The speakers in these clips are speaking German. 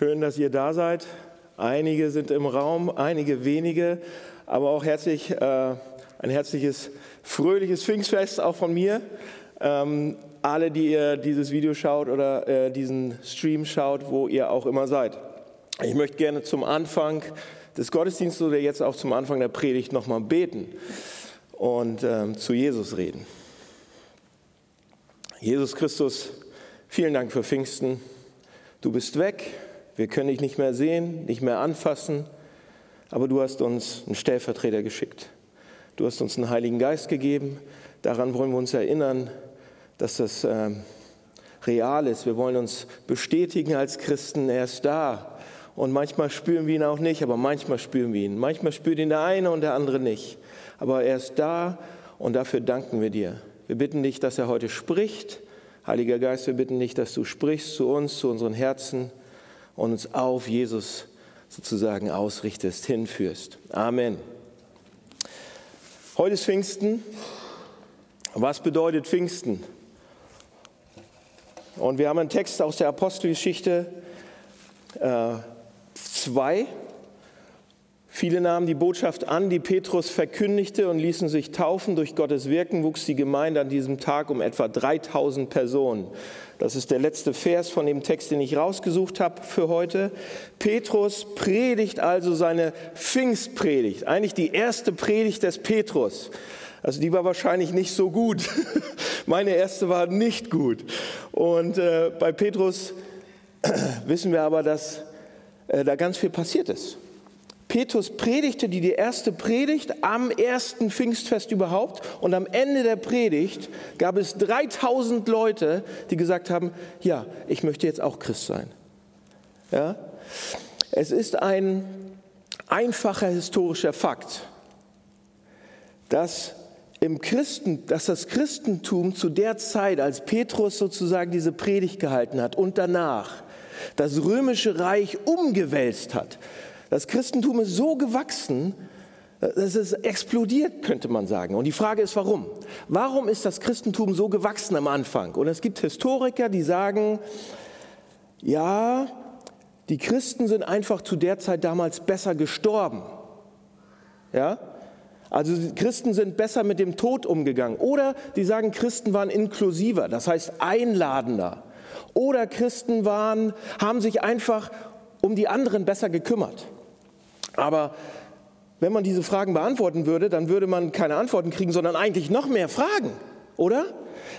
Schön, dass ihr da seid. Einige sind im Raum, einige wenige, aber auch herzlich, äh, ein herzliches, fröhliches Pfingstfest auch von mir. Ähm, alle, die ihr dieses Video schaut oder äh, diesen Stream schaut, wo ihr auch immer seid. Ich möchte gerne zum Anfang des Gottesdienstes oder jetzt auch zum Anfang der Predigt nochmal beten und ähm, zu Jesus reden. Jesus Christus, vielen Dank für Pfingsten. Du bist weg, wir können dich nicht mehr sehen, nicht mehr anfassen, aber du hast uns einen Stellvertreter geschickt. Du hast uns einen Heiligen Geist gegeben. Daran wollen wir uns erinnern, dass das äh, real ist. Wir wollen uns bestätigen als Christen, er ist da. Und manchmal spüren wir ihn auch nicht, aber manchmal spüren wir ihn. Manchmal spürt ihn der eine und der andere nicht. Aber er ist da und dafür danken wir dir. Wir bitten dich, dass er heute spricht. Heiliger Geist, wir bitten dich, dass du sprichst zu uns, zu unseren Herzen und uns auf Jesus sozusagen ausrichtest, hinführst. Amen. Heute ist Pfingsten. Was bedeutet Pfingsten? Und wir haben einen Text aus der Apostelgeschichte 2. Äh, Viele nahmen die Botschaft an, die Petrus verkündigte und ließen sich taufen. Durch Gottes Wirken wuchs die Gemeinde an diesem Tag um etwa 3000 Personen. Das ist der letzte Vers von dem Text, den ich rausgesucht habe für heute. Petrus predigt also seine Pfingstpredigt, eigentlich die erste Predigt des Petrus. Also die war wahrscheinlich nicht so gut. Meine erste war nicht gut. Und äh, bei Petrus wissen wir aber, dass äh, da ganz viel passiert ist. Petrus predigte die, die erste Predigt am ersten Pfingstfest überhaupt und am Ende der Predigt gab es 3000 Leute, die gesagt haben, ja, ich möchte jetzt auch Christ sein. Ja? Es ist ein einfacher historischer Fakt, dass im Christen, dass das Christentum zu der Zeit, als Petrus sozusagen diese Predigt gehalten hat und danach das römische Reich umgewälzt hat, das Christentum ist so gewachsen, dass es explodiert, könnte man sagen. Und die Frage ist, warum? Warum ist das Christentum so gewachsen am Anfang? Und es gibt Historiker, die sagen, ja, die Christen sind einfach zu der Zeit damals besser gestorben. Ja? Also Christen sind besser mit dem Tod umgegangen. Oder die sagen, Christen waren inklusiver, das heißt einladender. Oder Christen waren, haben sich einfach um die anderen besser gekümmert. Aber wenn man diese Fragen beantworten würde, dann würde man keine Antworten kriegen, sondern eigentlich noch mehr Fragen, oder?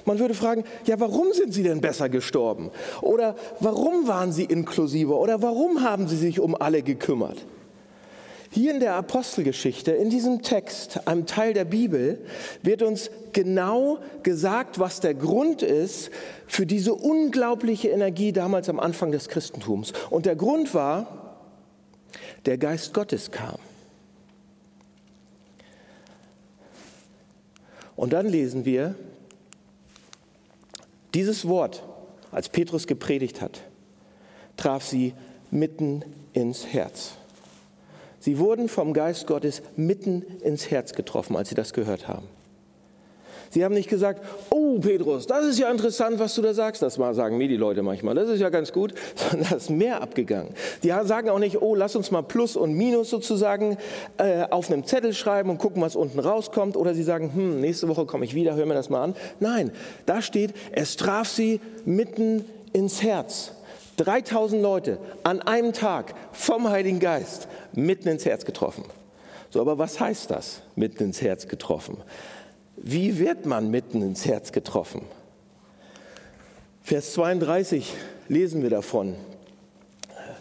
Man würde fragen, ja, warum sind sie denn besser gestorben? Oder warum waren sie inklusiver? Oder warum haben sie sich um alle gekümmert? Hier in der Apostelgeschichte, in diesem Text, einem Teil der Bibel, wird uns genau gesagt, was der Grund ist für diese unglaubliche Energie damals am Anfang des Christentums. Und der Grund war, der Geist Gottes kam. Und dann lesen wir dieses Wort, als Petrus gepredigt hat, traf sie mitten ins Herz. Sie wurden vom Geist Gottes mitten ins Herz getroffen, als sie das gehört haben. Sie haben nicht gesagt, oh Petrus, das ist ja interessant, was du da sagst. Das sagen mir die Leute manchmal, das ist ja ganz gut, sondern da ist mehr abgegangen. Die sagen auch nicht, oh, lass uns mal Plus und Minus sozusagen äh, auf einem Zettel schreiben und gucken, was unten rauskommt. Oder sie sagen, hm, nächste Woche komme ich wieder, hör mir das mal an. Nein, da steht, es traf sie mitten ins Herz. 3000 Leute an einem Tag vom Heiligen Geist mitten ins Herz getroffen. So, aber was heißt das, mitten ins Herz getroffen? Wie wird man mitten ins Herz getroffen? Vers 32 lesen wir davon.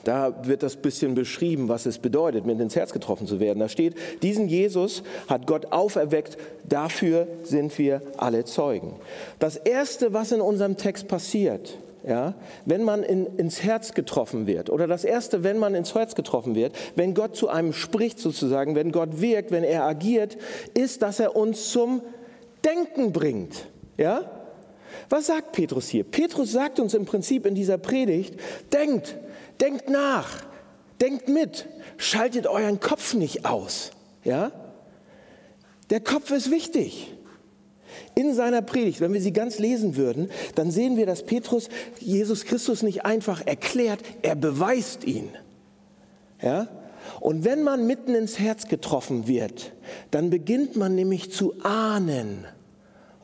Da wird das bisschen beschrieben, was es bedeutet, mitten ins Herz getroffen zu werden. Da steht, diesen Jesus hat Gott auferweckt, dafür sind wir alle Zeugen. Das Erste, was in unserem Text passiert, ja, wenn man in, ins Herz getroffen wird, oder das Erste, wenn man ins Herz getroffen wird, wenn Gott zu einem spricht sozusagen, wenn Gott wirkt, wenn er agiert, ist, dass er uns zum Denken bringt. Ja? Was sagt Petrus hier? Petrus sagt uns im Prinzip in dieser Predigt, denkt, denkt nach, denkt mit, schaltet euren Kopf nicht aus. Ja? Der Kopf ist wichtig. In seiner Predigt, wenn wir sie ganz lesen würden, dann sehen wir, dass Petrus Jesus Christus nicht einfach erklärt, er beweist ihn. Ja? Und wenn man mitten ins Herz getroffen wird, dann beginnt man nämlich zu ahnen.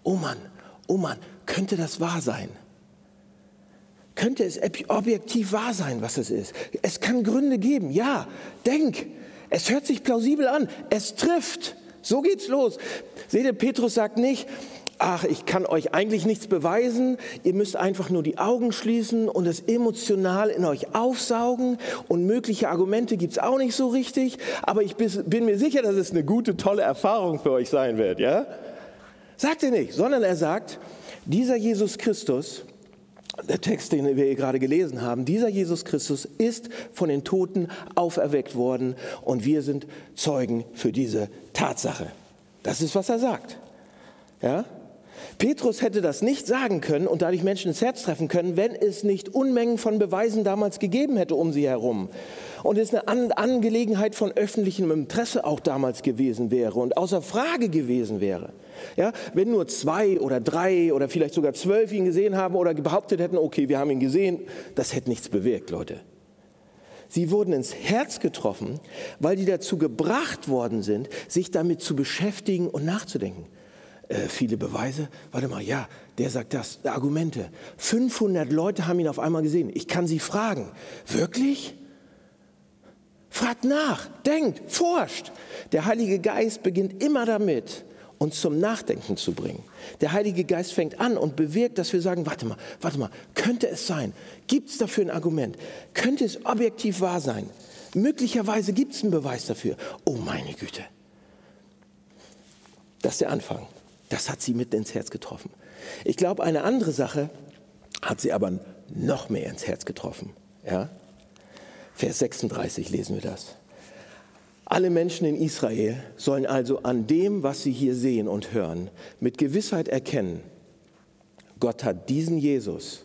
Oh Mann, oh Mann, könnte das wahr sein? Könnte es objektiv wahr sein, was es ist? Es kann Gründe geben. Ja, denk. Es hört sich plausibel an. Es trifft. So geht's los. Seht ihr, Petrus sagt nicht, ach, ich kann euch eigentlich nichts beweisen, ihr müsst einfach nur die Augen schließen und es emotional in euch aufsaugen und mögliche Argumente gibt's auch nicht so richtig, aber ich bin mir sicher, dass es eine gute, tolle Erfahrung für euch sein wird, ja? Sagt er nicht, sondern er sagt, dieser Jesus Christus, der Text, den wir hier gerade gelesen haben, dieser Jesus Christus ist von den Toten auferweckt worden und wir sind Zeugen für diese Tatsache. Das ist, was er sagt. Ja? Petrus hätte das nicht sagen können und dadurch Menschen ins Herz treffen können, wenn es nicht Unmengen von Beweisen damals gegeben hätte um sie herum. Und es eine Angelegenheit von öffentlichem Interesse auch damals gewesen wäre und außer Frage gewesen wäre. Ja, wenn nur zwei oder drei oder vielleicht sogar zwölf ihn gesehen haben oder behauptet hätten, okay, wir haben ihn gesehen, das hätte nichts bewirkt, Leute. Sie wurden ins Herz getroffen, weil die dazu gebracht worden sind, sich damit zu beschäftigen und nachzudenken. Äh, viele Beweise. Warte mal, ja, der sagt das. Argumente. 500 Leute haben ihn auf einmal gesehen. Ich kann sie fragen. Wirklich? Fragt nach, denkt, forscht. Der Heilige Geist beginnt immer damit, uns zum Nachdenken zu bringen. Der Heilige Geist fängt an und bewirkt, dass wir sagen, warte mal, warte mal, könnte es sein? Gibt es dafür ein Argument? Könnte es objektiv wahr sein? Möglicherweise gibt es einen Beweis dafür. Oh meine Güte. Das ist der Anfang. Das hat sie mitten ins Herz getroffen. Ich glaube, eine andere Sache hat sie aber noch mehr ins Herz getroffen. Ja? Vers 36 lesen wir das. Alle Menschen in Israel sollen also an dem, was sie hier sehen und hören, mit Gewissheit erkennen, Gott hat diesen Jesus,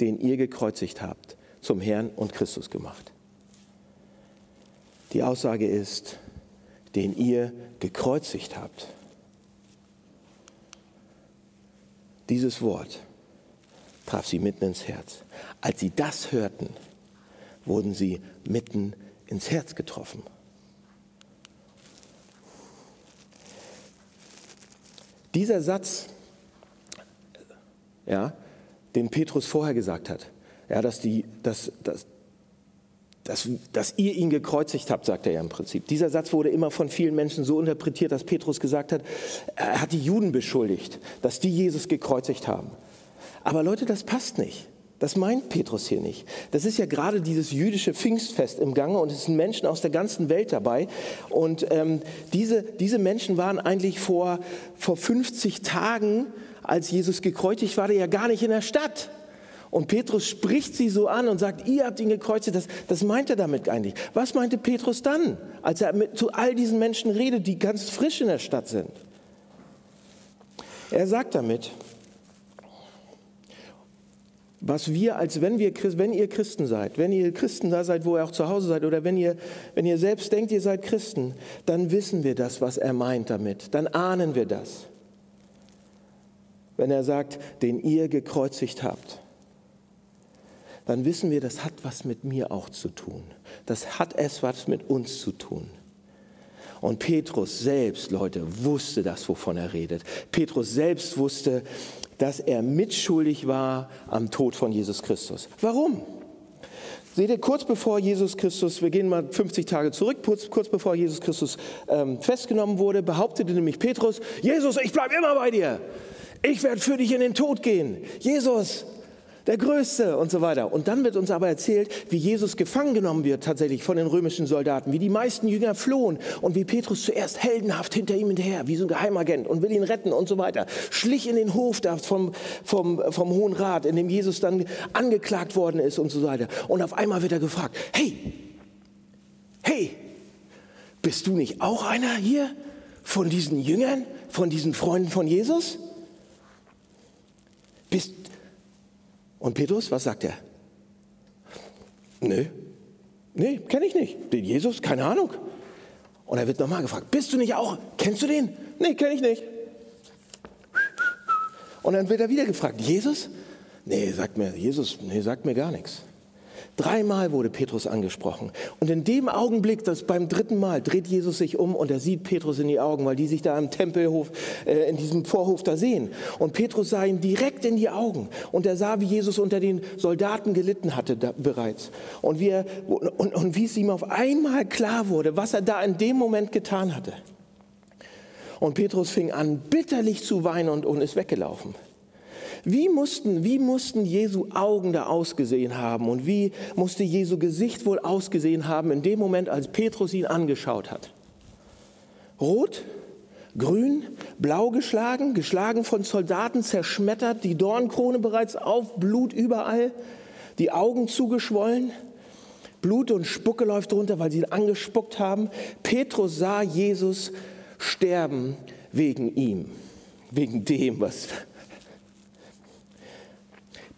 den ihr gekreuzigt habt, zum Herrn und Christus gemacht. Die Aussage ist, den ihr gekreuzigt habt. Dieses Wort traf sie mitten ins Herz. Als sie das hörten, wurden sie mitten ins Herz getroffen. Dieser Satz, ja, den Petrus vorher gesagt hat, ja, dass, die, dass, dass, dass, dass ihr ihn gekreuzigt habt, sagt er ja im Prinzip. Dieser Satz wurde immer von vielen Menschen so interpretiert, dass Petrus gesagt hat, er hat die Juden beschuldigt, dass die Jesus gekreuzigt haben. Aber Leute, das passt nicht. Das meint Petrus hier nicht. Das ist ja gerade dieses jüdische Pfingstfest im Gange und es sind Menschen aus der ganzen Welt dabei. Und ähm, diese, diese Menschen waren eigentlich vor, vor 50 Tagen, als Jesus gekreuzigt war, ja gar nicht in der Stadt. Und Petrus spricht sie so an und sagt, ihr habt ihn gekreuzigt. Das, das meint er damit eigentlich. Was meinte Petrus dann, als er mit, zu all diesen Menschen redet, die ganz frisch in der Stadt sind? Er sagt damit, was wir als wenn wir wenn ihr Christen seid, wenn ihr Christen da seid, wo ihr auch zu Hause seid oder wenn ihr wenn ihr selbst denkt, ihr seid Christen, dann wissen wir das, was er meint damit. Dann ahnen wir das. Wenn er sagt, den ihr gekreuzigt habt, dann wissen wir, das hat was mit mir auch zu tun. Das hat es was mit uns zu tun. Und Petrus selbst, Leute, wusste das, wovon er redet. Petrus selbst wusste, dass er mitschuldig war am Tod von Jesus Christus. Warum? Seht ihr, kurz bevor Jesus Christus, wir gehen mal 50 Tage zurück, kurz, kurz bevor Jesus Christus ähm, festgenommen wurde, behauptete nämlich Petrus, Jesus, ich bleibe immer bei dir. Ich werde für dich in den Tod gehen. Jesus, der Größte und so weiter. Und dann wird uns aber erzählt, wie Jesus gefangen genommen wird tatsächlich von den römischen Soldaten, wie die meisten Jünger flohen und wie Petrus zuerst heldenhaft hinter ihm hinterher, wie so ein Geheimagent und will ihn retten und so weiter. Schlich in den Hof da vom, vom, vom Hohen Rat, in dem Jesus dann angeklagt worden ist und so weiter. Und auf einmal wird er gefragt, hey, hey, bist du nicht auch einer hier von diesen Jüngern, von diesen Freunden von Jesus? Bist, und Petrus, was sagt er? Nee, nee, kenne ich nicht. Den Jesus, keine Ahnung. Und er wird nochmal gefragt, bist du nicht auch, kennst du den? Nee, kenne ich nicht. Und dann wird er wieder gefragt, Jesus? Nee, sagt mir, Jesus, nee, sagt mir gar nichts. Dreimal wurde Petrus angesprochen. Und in dem Augenblick, das beim dritten Mal, dreht Jesus sich um und er sieht Petrus in die Augen, weil die sich da im Tempelhof, äh, in diesem Vorhof da sehen. Und Petrus sah ihm direkt in die Augen. Und er sah, wie Jesus unter den Soldaten gelitten hatte da, bereits. Und wie, er, und, und wie es ihm auf einmal klar wurde, was er da in dem Moment getan hatte. Und Petrus fing an, bitterlich zu weinen und, und ist weggelaufen. Wie mussten, wie mussten Jesu Augen da ausgesehen haben und wie musste Jesu Gesicht wohl ausgesehen haben in dem Moment, als Petrus ihn angeschaut hat? Rot, grün, blau geschlagen, geschlagen von Soldaten, zerschmettert, die Dornkrone bereits auf, Blut überall, die Augen zugeschwollen, Blut und Spucke läuft runter, weil sie ihn angespuckt haben. Petrus sah Jesus sterben wegen ihm, wegen dem, was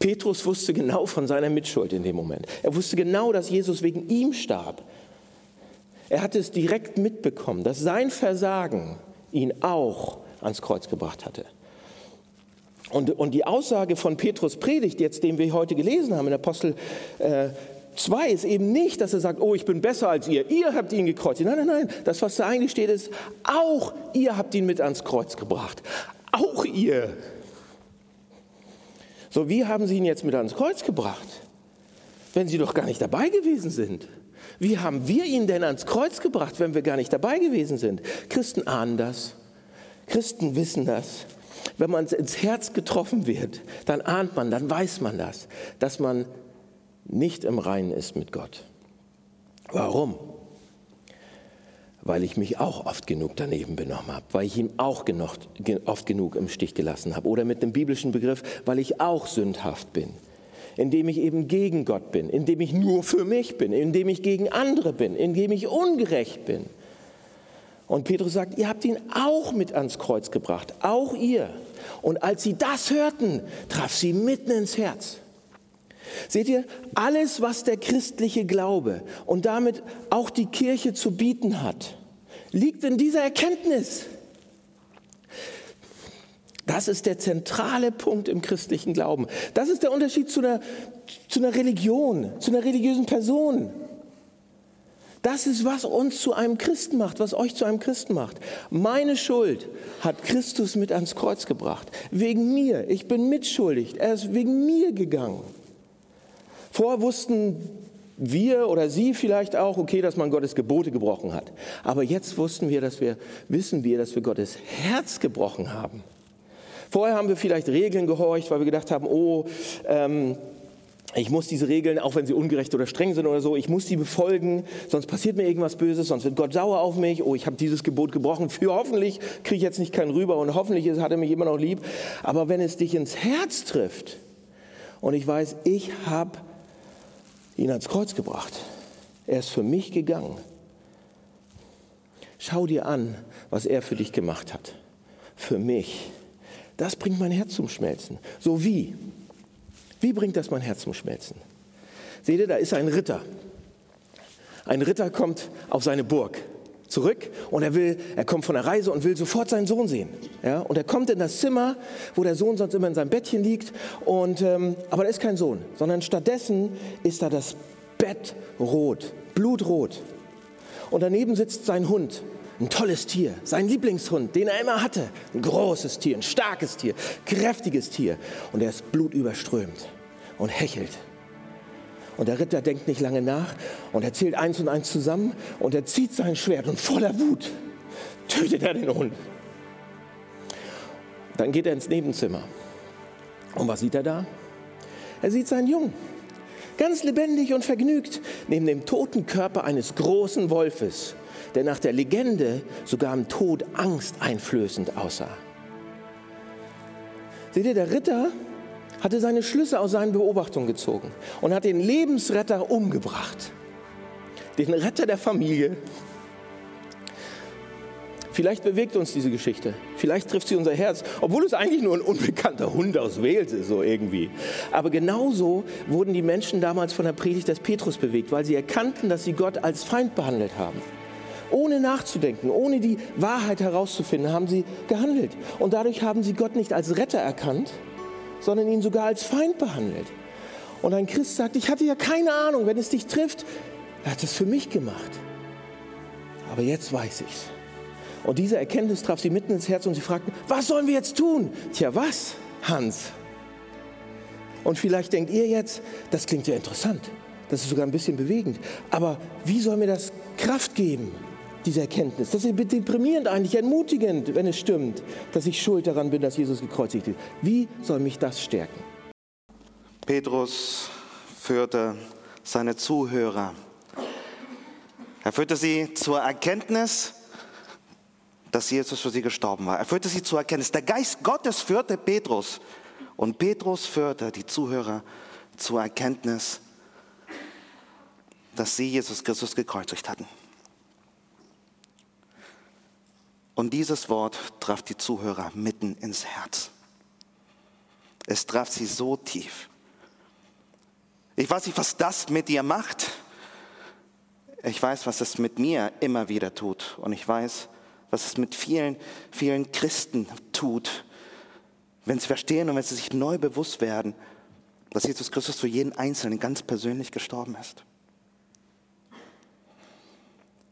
Petrus wusste genau von seiner Mitschuld in dem Moment. Er wusste genau, dass Jesus wegen ihm starb. Er hatte es direkt mitbekommen, dass sein Versagen ihn auch ans Kreuz gebracht hatte. Und, und die Aussage von Petrus Predigt, jetzt, den wir heute gelesen haben in Apostel äh, 2, ist eben nicht, dass er sagt, oh, ich bin besser als ihr, ihr habt ihn gekreuzigt. Nein, nein, nein, das, was da eigentlich steht, ist, auch ihr habt ihn mit ans Kreuz gebracht. Auch ihr. So, wie haben sie ihn jetzt mit ans Kreuz gebracht, wenn sie doch gar nicht dabei gewesen sind? Wie haben wir ihn denn ans Kreuz gebracht, wenn wir gar nicht dabei gewesen sind? Christen ahnen das. Christen wissen das. Wenn man ins Herz getroffen wird, dann ahnt man, dann weiß man das, dass man nicht im Reinen ist mit Gott. Warum? Weil ich mich auch oft genug daneben benommen habe, weil ich ihm auch genug, oft genug im Stich gelassen habe. Oder mit dem biblischen Begriff, weil ich auch sündhaft bin, indem ich eben gegen Gott bin, indem ich nur für mich bin, indem ich gegen andere bin, indem ich ungerecht bin. Und Petrus sagt, ihr habt ihn auch mit ans Kreuz gebracht, auch ihr. Und als sie das hörten, traf sie mitten ins Herz. Seht ihr, alles, was der christliche Glaube und damit auch die Kirche zu bieten hat, liegt in dieser Erkenntnis. Das ist der zentrale Punkt im christlichen Glauben. Das ist der Unterschied zu einer, zu einer Religion, zu einer religiösen Person. Das ist, was uns zu einem Christen macht, was euch zu einem Christen macht. Meine Schuld hat Christus mit ans Kreuz gebracht. Wegen mir. Ich bin mitschuldig. Er ist wegen mir gegangen. Vorher wussten wir oder Sie vielleicht auch, okay, dass man Gottes Gebote gebrochen hat. Aber jetzt wussten wir, dass wir, wissen wir, dass wir Gottes Herz gebrochen haben. Vorher haben wir vielleicht Regeln gehorcht, weil wir gedacht haben, oh, ähm, ich muss diese Regeln, auch wenn sie ungerecht oder streng sind oder so, ich muss die befolgen, sonst passiert mir irgendwas Böses, sonst wird Gott sauer auf mich. Oh, ich habe dieses Gebot gebrochen. Für hoffentlich kriege ich jetzt nicht keinen rüber und hoffentlich hat er mich immer noch lieb. Aber wenn es dich ins Herz trifft und ich weiß, ich habe ihn ans Kreuz gebracht. Er ist für mich gegangen. Schau dir an, was er für dich gemacht hat. Für mich. Das bringt mein Herz zum Schmelzen. So wie? Wie bringt das mein Herz zum Schmelzen? Seht ihr, da ist ein Ritter. Ein Ritter kommt auf seine Burg zurück und er will, er kommt von der Reise und will sofort seinen Sohn sehen. Ja, und er kommt in das Zimmer, wo der Sohn sonst immer in seinem Bettchen liegt. Und, ähm, aber da ist kein Sohn, sondern stattdessen ist da das Bett rot, blutrot. Und daneben sitzt sein Hund, ein tolles Tier, sein Lieblingshund, den er immer hatte. Ein großes Tier, ein starkes Tier, kräftiges Tier. Und er ist blutüberströmt und hechelt. Und der Ritter denkt nicht lange nach und er zählt eins und eins zusammen und er zieht sein Schwert und voller Wut tötet er den Hund. Dann geht er ins Nebenzimmer. Und was sieht er da? Er sieht seinen Jungen, ganz lebendig und vergnügt, neben dem toten Körper eines großen Wolfes, der nach der Legende sogar im Tod angsteinflößend aussah. Seht ihr, der Ritter hatte seine Schlüsse aus seinen Beobachtungen gezogen und hat den Lebensretter umgebracht. Den Retter der Familie. Vielleicht bewegt uns diese Geschichte. Vielleicht trifft sie unser Herz, obwohl es eigentlich nur ein unbekannter Hund aus Wales ist, so irgendwie. Aber genauso wurden die Menschen damals von der Predigt des Petrus bewegt, weil sie erkannten, dass sie Gott als Feind behandelt haben. Ohne nachzudenken, ohne die Wahrheit herauszufinden, haben sie gehandelt. Und dadurch haben sie Gott nicht als Retter erkannt, sondern ihn sogar als Feind behandelt. Und ein Christ sagt, ich hatte ja keine Ahnung, wenn es dich trifft, er hat es für mich gemacht. Aber jetzt weiß ich's. Und diese Erkenntnis traf sie mitten ins Herz und sie fragten, was sollen wir jetzt tun? Tja, was, Hans? Und vielleicht denkt ihr jetzt, das klingt ja interessant, das ist sogar ein bisschen bewegend, aber wie soll mir das Kraft geben, diese Erkenntnis? Das ist deprimierend eigentlich, entmutigend, wenn es stimmt, dass ich schuld daran bin, dass Jesus gekreuzigt ist. Wie soll mich das stärken? Petrus führte seine Zuhörer. Er führte sie zur Erkenntnis, dass Jesus für sie gestorben war. Er führte sie zur Erkenntnis. Der Geist Gottes führte Petrus und Petrus führte die Zuhörer zur Erkenntnis, dass sie Jesus Christus gekreuzigt hatten. Und dieses Wort traf die Zuhörer mitten ins Herz. Es traf sie so tief. Ich weiß nicht, was das mit dir macht. Ich weiß, was es mit mir immer wieder tut. Und ich weiß, was es mit vielen, vielen Christen tut, wenn sie verstehen und wenn sie sich neu bewusst werden, dass Jesus Christus für jeden Einzelnen ganz persönlich gestorben ist.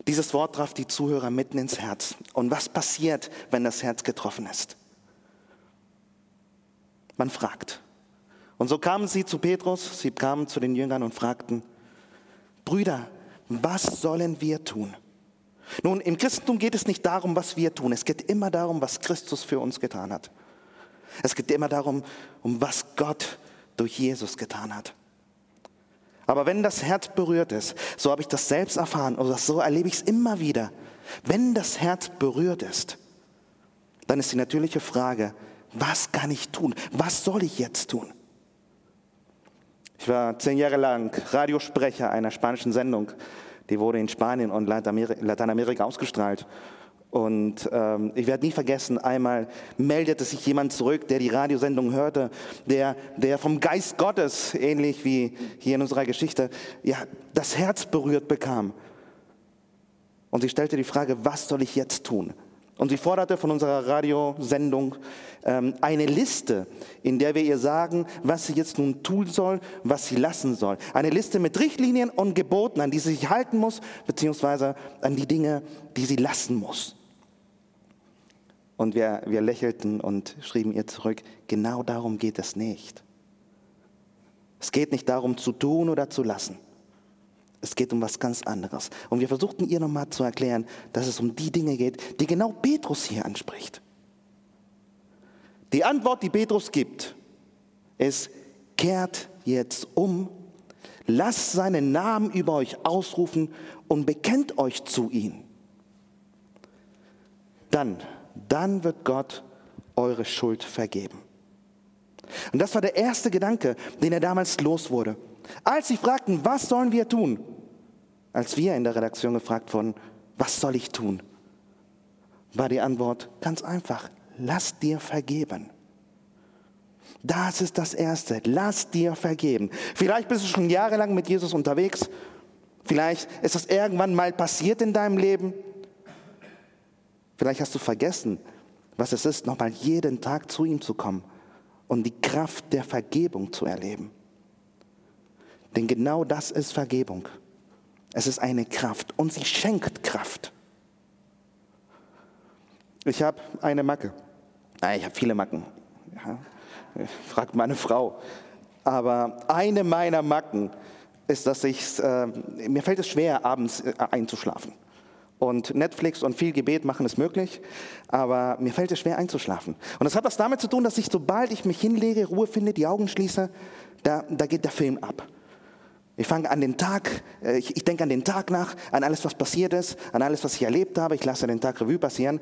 Dieses Wort traf die Zuhörer mitten ins Herz. Und was passiert, wenn das Herz getroffen ist? Man fragt. Und so kamen sie zu Petrus, sie kamen zu den Jüngern und fragten, Brüder, was sollen wir tun? Nun, im Christentum geht es nicht darum, was wir tun. Es geht immer darum, was Christus für uns getan hat. Es geht immer darum, um was Gott durch Jesus getan hat. Aber wenn das Herz berührt ist, so habe ich das selbst erfahren oder so erlebe ich es immer wieder. Wenn das Herz berührt ist, dann ist die natürliche Frage, was kann ich tun? Was soll ich jetzt tun? Ich war zehn Jahre lang Radiosprecher einer spanischen Sendung die wurde in Spanien und Lateinamerika ausgestrahlt. Und ähm, ich werde nie vergessen, einmal meldete sich jemand zurück, der die Radiosendung hörte, der, der vom Geist Gottes, ähnlich wie hier in unserer Geschichte, ja, das Herz berührt bekam. Und sie stellte die Frage, was soll ich jetzt tun? Und sie forderte von unserer Radiosendung ähm, eine Liste, in der wir ihr sagen, was sie jetzt nun tun soll, was sie lassen soll. Eine Liste mit Richtlinien und Geboten, an die sie sich halten muss, beziehungsweise an die Dinge, die sie lassen muss. Und wir, wir lächelten und schrieben ihr zurück, genau darum geht es nicht. Es geht nicht darum zu tun oder zu lassen. Es geht um was ganz anderes. Und wir versuchten ihr nochmal zu erklären, dass es um die Dinge geht, die genau Petrus hier anspricht. Die Antwort, die Petrus gibt, ist, kehrt jetzt um, lasst seinen Namen über euch ausrufen und bekennt euch zu ihm. Dann, dann wird Gott eure Schuld vergeben. Und das war der erste Gedanke, den er damals los wurde. Als sie fragten, was sollen wir tun? Als wir in der Redaktion gefragt wurden, was soll ich tun? War die Antwort ganz einfach, lass dir vergeben. Das ist das Erste, lass dir vergeben. Vielleicht bist du schon jahrelang mit Jesus unterwegs. Vielleicht ist das irgendwann mal passiert in deinem Leben. Vielleicht hast du vergessen, was es ist, nochmal jeden Tag zu ihm zu kommen und die Kraft der Vergebung zu erleben. Denn genau das ist Vergebung. Es ist eine Kraft und sie schenkt Kraft. Ich habe eine Macke. Ah, ich habe viele Macken. Ja, fragt meine Frau. Aber eine meiner Macken ist, dass ich, äh, mir fällt es schwer, abends äh, einzuschlafen. Und Netflix und viel Gebet machen es möglich, aber mir fällt es schwer einzuschlafen. Und das hat was damit zu tun, dass ich, sobald ich mich hinlege, Ruhe finde, die Augen schließe, da, da geht der Film ab. Ich fange an den Tag, äh, ich, ich denke an den Tag nach, an alles, was passiert ist, an alles, was ich erlebt habe. Ich lasse den Tag Revue passieren.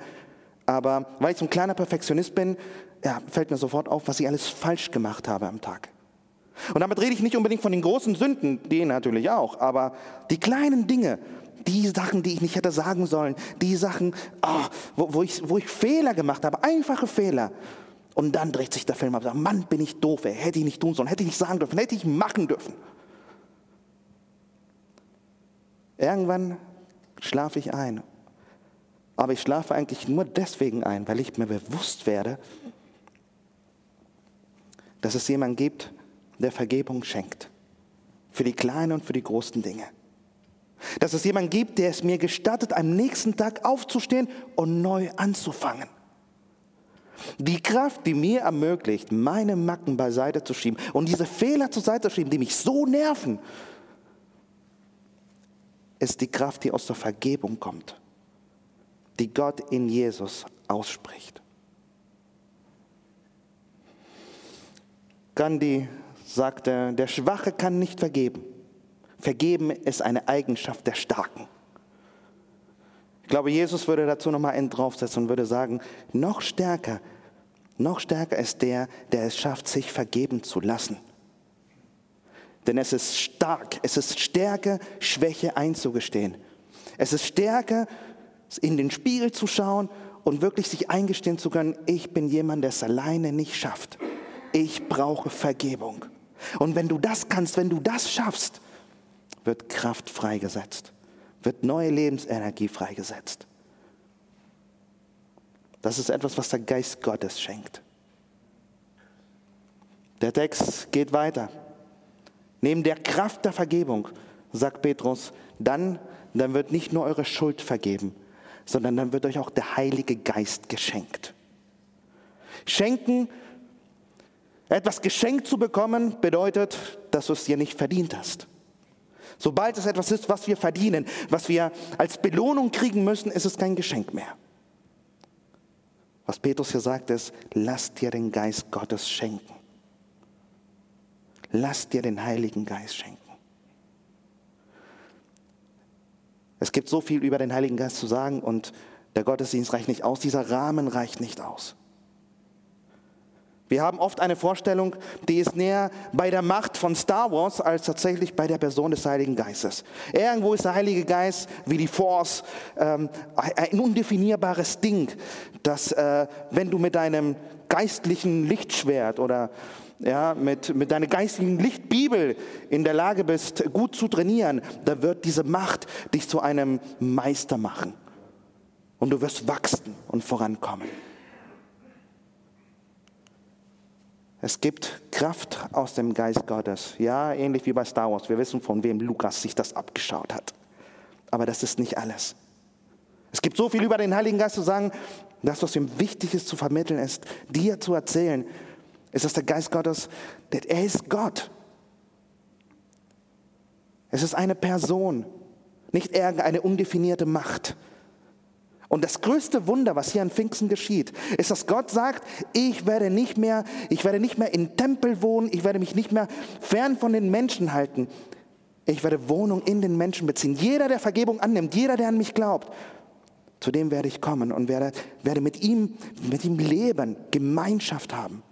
Aber weil ich so ein kleiner Perfektionist bin, ja, fällt mir sofort auf, was ich alles falsch gemacht habe am Tag. Und damit rede ich nicht unbedingt von den großen Sünden, die natürlich auch, aber die kleinen Dinge, die Sachen, die ich nicht hätte sagen sollen, die Sachen, oh, wo, wo, ich, wo ich Fehler gemacht habe, einfache Fehler. Und dann dreht sich der Film ab und sagt, Mann, bin ich doof, ey. hätte ich nicht tun sollen, hätte ich nicht sagen dürfen, hätte ich machen dürfen. Irgendwann schlafe ich ein Aber ich schlafe eigentlich nur deswegen ein, weil ich mir bewusst werde, dass es jemanden gibt, der Vergebung schenkt. Für die kleinen und für die großen Dinge. Dass es jemanden gibt, der es mir gestattet, am nächsten Tag aufzustehen und neu anzufangen. Die Kraft, die mir ermöglicht, meine Macken beiseite zu schieben und diese Fehler zur Seite zu schieben, die mich so nerven, ist die Kraft, die aus der Vergebung kommt, die Gott in Jesus ausspricht. Gandhi sagte, der Schwache kann nicht vergeben. Vergeben ist eine Eigenschaft der Starken. Ich glaube, Jesus würde dazu nochmal einen draufsetzen und würde sagen, noch stärker, noch stärker ist der, der es schafft, sich vergeben zu lassen. Denn es ist stark, es ist Stärke, Schwäche einzugestehen. Es ist Stärke, in den Spiegel zu schauen und wirklich sich eingestehen zu können, ich bin jemand, der es alleine nicht schafft. Ich brauche Vergebung. Und wenn du das kannst, wenn du das schaffst, wird Kraft freigesetzt, wird neue Lebensenergie freigesetzt. Das ist etwas, was der Geist Gottes schenkt. Der Text geht weiter. Neben der Kraft der Vergebung, sagt Petrus, dann, dann wird nicht nur eure Schuld vergeben, sondern dann wird euch auch der Heilige Geist geschenkt. Schenken etwas geschenkt zu bekommen bedeutet, dass du es dir nicht verdient hast. Sobald es etwas ist, was wir verdienen, was wir als Belohnung kriegen müssen, ist es kein Geschenk mehr. Was Petrus hier sagt, ist, lass dir den Geist Gottes schenken. Lass dir den Heiligen Geist schenken. Es gibt so viel über den Heiligen Geist zu sagen und der Gottesdienst reicht nicht aus, dieser Rahmen reicht nicht aus. Wir haben oft eine Vorstellung, die ist näher bei der Macht von Star Wars als tatsächlich bei der Person des Heiligen Geistes. Irgendwo ist der Heilige Geist wie die Force ähm, ein undefinierbares Ding, das, äh, wenn du mit deinem geistlichen Lichtschwert oder ja, mit, mit deiner geistigen Lichtbibel in der Lage bist, gut zu trainieren, da wird diese Macht dich zu einem Meister machen. Und du wirst wachsen und vorankommen. Es gibt Kraft aus dem Geist Gottes. Ja, ähnlich wie bei Star Wars. Wir wissen, von wem Lukas sich das abgeschaut hat. Aber das ist nicht alles. Es gibt so viel über den Heiligen Geist zu sagen. Das, was ihm wichtig ist zu vermitteln, ist, dir zu erzählen, ist, dass der Geist Gottes, er ist Gott. Es ist eine Person, nicht irgendeine undefinierte Macht. Und das größte Wunder, was hier an Pfingsten geschieht, ist, dass Gott sagt, ich werde nicht mehr, ich werde nicht mehr in Tempel wohnen, ich werde mich nicht mehr fern von den Menschen halten. Ich werde Wohnung in den Menschen beziehen. Jeder, der Vergebung annimmt, jeder, der an mich glaubt, zu dem werde ich kommen und werde, werde mit ihm, mit ihm leben, Gemeinschaft haben.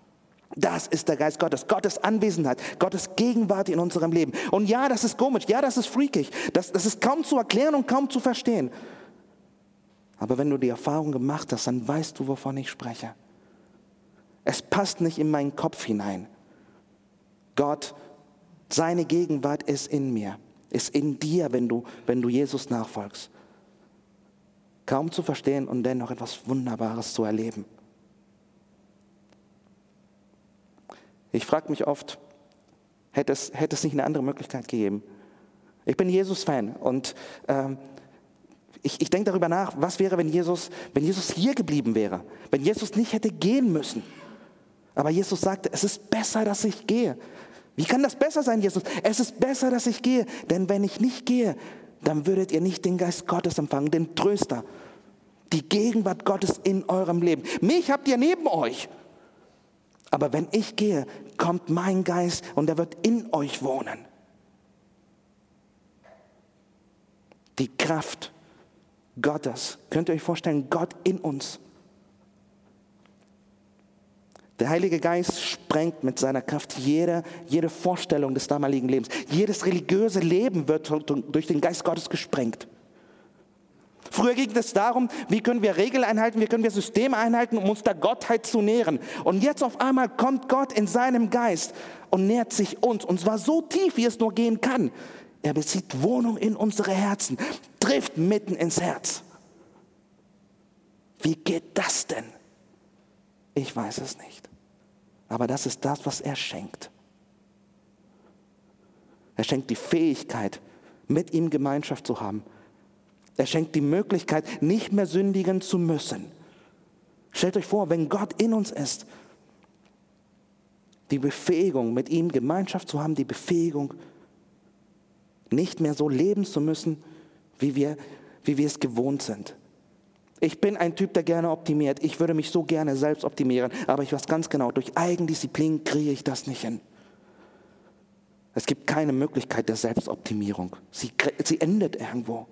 Das ist der Geist Gottes, Gottes Anwesenheit, Gottes Gegenwart in unserem Leben. Und ja, das ist komisch, ja, das ist freakig, das, das ist kaum zu erklären und kaum zu verstehen. Aber wenn du die Erfahrung gemacht hast, dann weißt du, wovon ich spreche. Es passt nicht in meinen Kopf hinein. Gott, seine Gegenwart ist in mir, ist in dir, wenn du, wenn du Jesus nachfolgst. Kaum zu verstehen und dennoch etwas Wunderbares zu erleben. Ich frage mich oft, hätte es, hätte es nicht eine andere Möglichkeit gegeben? Ich bin Jesus-Fan und ähm, ich, ich denke darüber nach, was wäre, wenn Jesus, wenn Jesus hier geblieben wäre, wenn Jesus nicht hätte gehen müssen. Aber Jesus sagte, es ist besser, dass ich gehe. Wie kann das besser sein, Jesus? Es ist besser, dass ich gehe, denn wenn ich nicht gehe, dann würdet ihr nicht den Geist Gottes empfangen, den Tröster, die Gegenwart Gottes in eurem Leben. Mich habt ihr neben euch. Aber wenn ich gehe, kommt mein Geist und er wird in euch wohnen. Die Kraft Gottes. Könnt ihr euch vorstellen, Gott in uns. Der Heilige Geist sprengt mit seiner Kraft jede, jede Vorstellung des damaligen Lebens. Jedes religiöse Leben wird durch den Geist Gottes gesprengt. Früher ging es darum, wie können wir Regeln einhalten, wie können wir Systeme einhalten, um uns der Gottheit zu nähren. Und jetzt auf einmal kommt Gott in seinem Geist und nähert sich uns. Und zwar so tief, wie es nur gehen kann. Er bezieht Wohnung in unsere Herzen, trifft mitten ins Herz. Wie geht das denn? Ich weiß es nicht. Aber das ist das, was er schenkt. Er schenkt die Fähigkeit, mit ihm Gemeinschaft zu haben. Er schenkt die Möglichkeit, nicht mehr sündigen zu müssen. Stellt euch vor, wenn Gott in uns ist, die Befähigung, mit ihm Gemeinschaft zu haben, die Befähigung, nicht mehr so leben zu müssen, wie wir, wie wir es gewohnt sind. Ich bin ein Typ, der gerne optimiert. Ich würde mich so gerne selbst optimieren, aber ich weiß ganz genau, durch Eigendisziplin kriege ich das nicht hin. Es gibt keine Möglichkeit der Selbstoptimierung. Sie, sie endet irgendwo.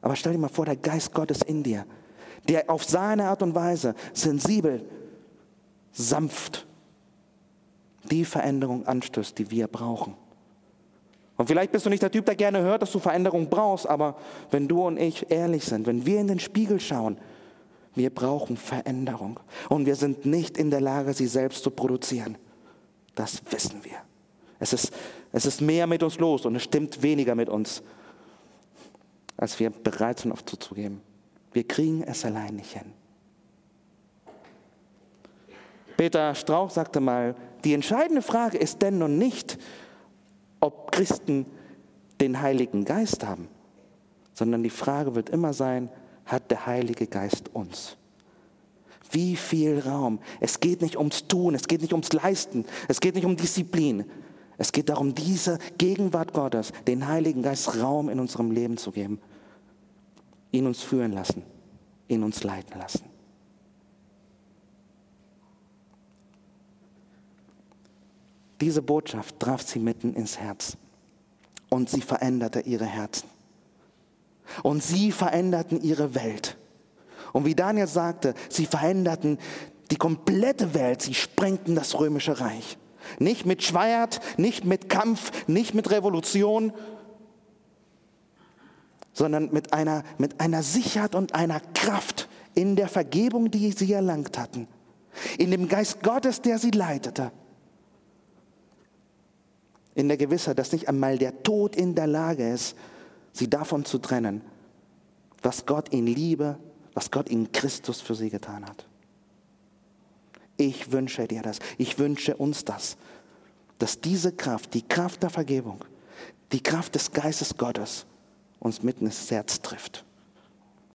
Aber stell dir mal vor, der Geist Gottes in dir, der auf seine Art und Weise sensibel, sanft die Veränderung anstößt, die wir brauchen. Und vielleicht bist du nicht der Typ, der gerne hört, dass du Veränderung brauchst, aber wenn du und ich ehrlich sind, wenn wir in den Spiegel schauen, wir brauchen Veränderung. Und wir sind nicht in der Lage, sie selbst zu produzieren. Das wissen wir. Es ist, es ist mehr mit uns los und es stimmt weniger mit uns, als wir bereit sind, oft zuzugeben. Wir kriegen es allein nicht hin. Peter Strauch sagte mal, die entscheidende Frage ist denn nun nicht, Christen den Heiligen Geist haben, sondern die Frage wird immer sein, hat der Heilige Geist uns? Wie viel Raum? Es geht nicht ums Tun, es geht nicht ums Leisten, es geht nicht um Disziplin. Es geht darum, diese Gegenwart Gottes, den Heiligen Geist Raum in unserem Leben zu geben, ihn uns führen lassen, ihn uns leiten lassen. Diese Botschaft traf sie mitten ins Herz und sie veränderte ihre Herzen. Und sie veränderten ihre Welt. Und wie Daniel sagte, sie veränderten die komplette Welt, sie sprengten das römische Reich. Nicht mit Schwert, nicht mit Kampf, nicht mit Revolution, sondern mit einer, mit einer Sicherheit und einer Kraft in der Vergebung, die sie erlangt hatten. In dem Geist Gottes, der sie leitete in der Gewissheit, dass nicht einmal der Tod in der Lage ist, sie davon zu trennen, was Gott in Liebe, was Gott in Christus für sie getan hat. Ich wünsche dir das, ich wünsche uns das, dass diese Kraft, die Kraft der Vergebung, die Kraft des Geistes Gottes uns mitten ins Herz trifft.